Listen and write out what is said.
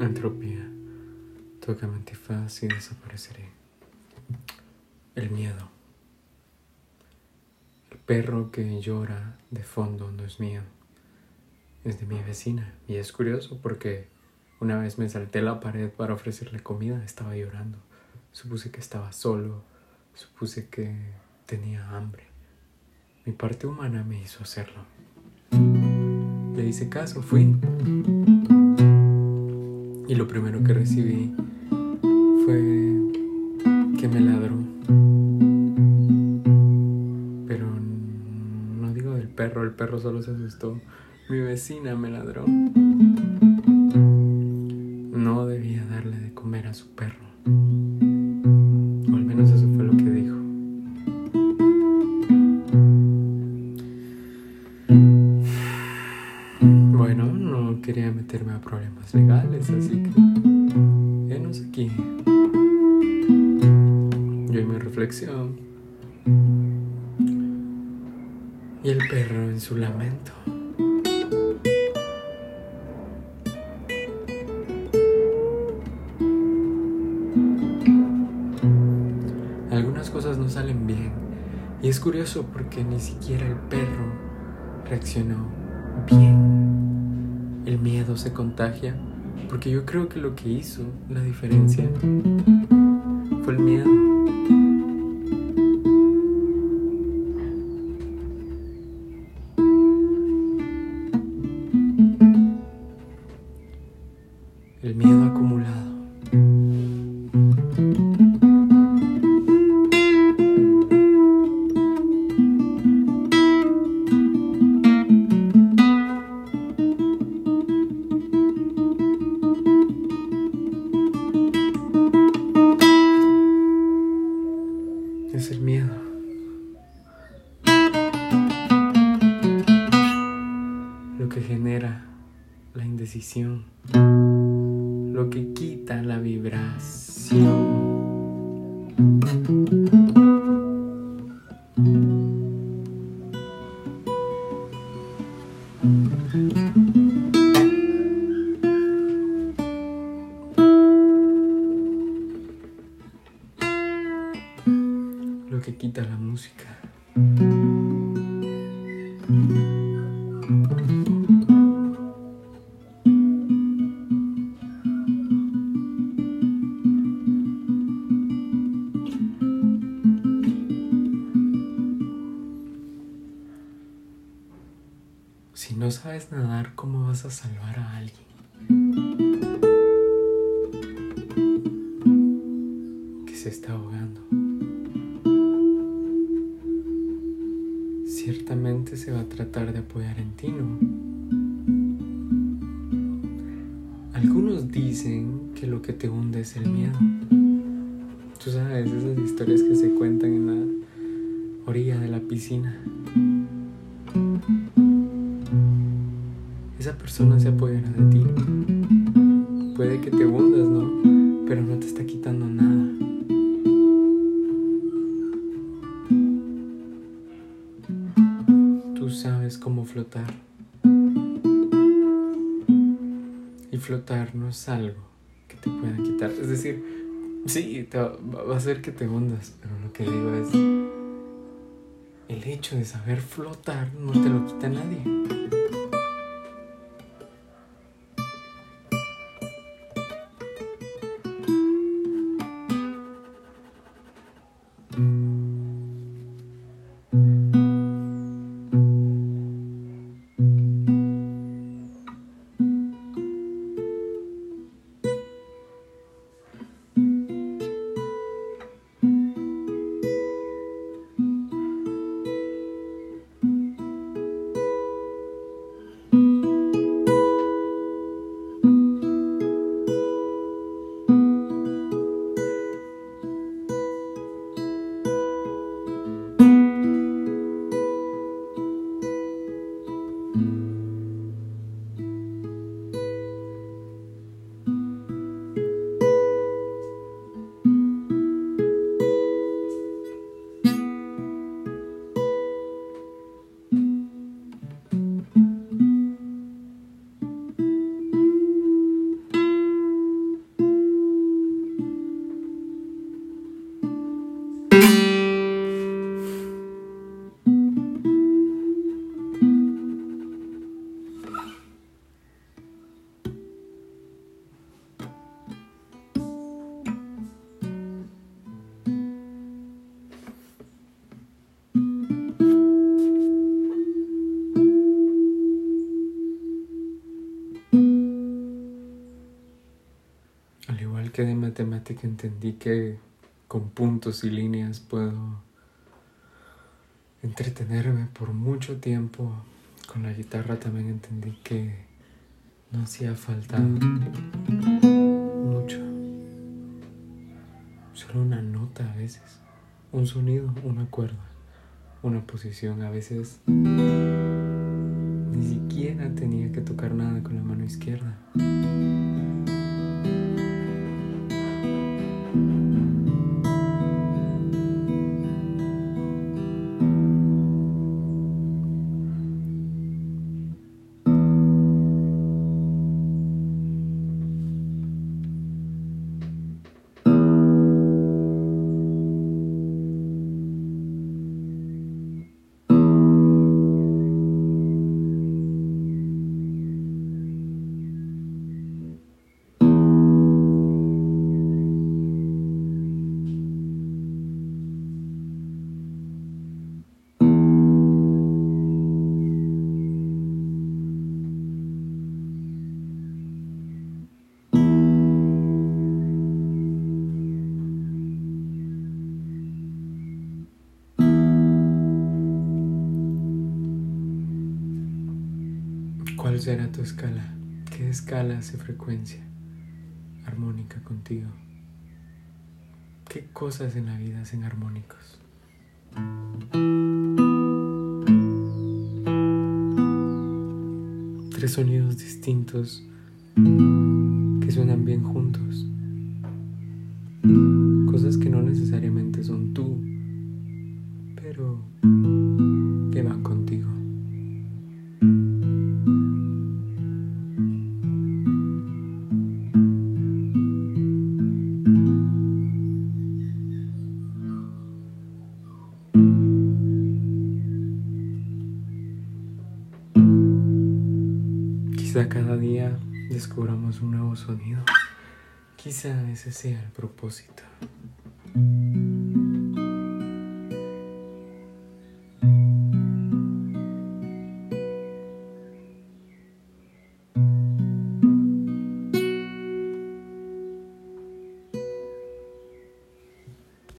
Entropía. Toca mi antifaz y desapareceré. El miedo. El perro que llora de fondo no es mío. Es de mi vecina. Y es curioso porque una vez me salté la pared para ofrecerle comida. Estaba llorando. Supuse que estaba solo. Supuse que tenía hambre. Mi parte humana me hizo hacerlo. Le hice caso, fui. Y lo primero que recibí fue que me ladró. Pero no digo del perro, el perro solo se asustó. Mi vecina me ladró. No debía darle de comer a su perro. Bueno, no quería meterme a problemas legales, así que... Venos aquí. Yo y mi reflexión. Y el perro en su lamento. Algunas cosas no salen bien. Y es curioso porque ni siquiera el perro reaccionó bien. El miedo se contagia porque yo creo que lo que hizo la diferencia fue el miedo. Es el miedo. Lo que genera la indecisión. Lo que quita la vibración. Lo que quita la música. Si no sabes nadar, ¿cómo vas a salvar a alguien? Que se está ahogando. Ciertamente se va a tratar de apoyar en ti, ¿no? Algunos dicen que lo que te hunde es el miedo. Tú sabes, esas historias que se cuentan en la orilla de la piscina. Esa persona se apoyará de ti. Puede que te hundas, ¿no? Pero no te está quitando nada. Sabes cómo flotar. Y flotar no es algo que te pueda quitar. Es decir, sí, te va, va a hacer que te hundas, pero lo que digo es, el hecho de saber flotar no te lo quita nadie. De matemática entendí que con puntos y líneas puedo entretenerme por mucho tiempo. Con la guitarra también entendí que no hacía falta mucho. Solo una nota a veces, un sonido, una cuerda, una posición. A veces ni siquiera tenía que tocar nada con la mano izquierda. Será tu escala? ¿Qué escala hace frecuencia armónica contigo? ¿Qué cosas en la vida hacen armónicos? Tres sonidos distintos que suenan bien juntos. Quizá cada día descubramos un nuevo sonido. Quizá ese sea el propósito.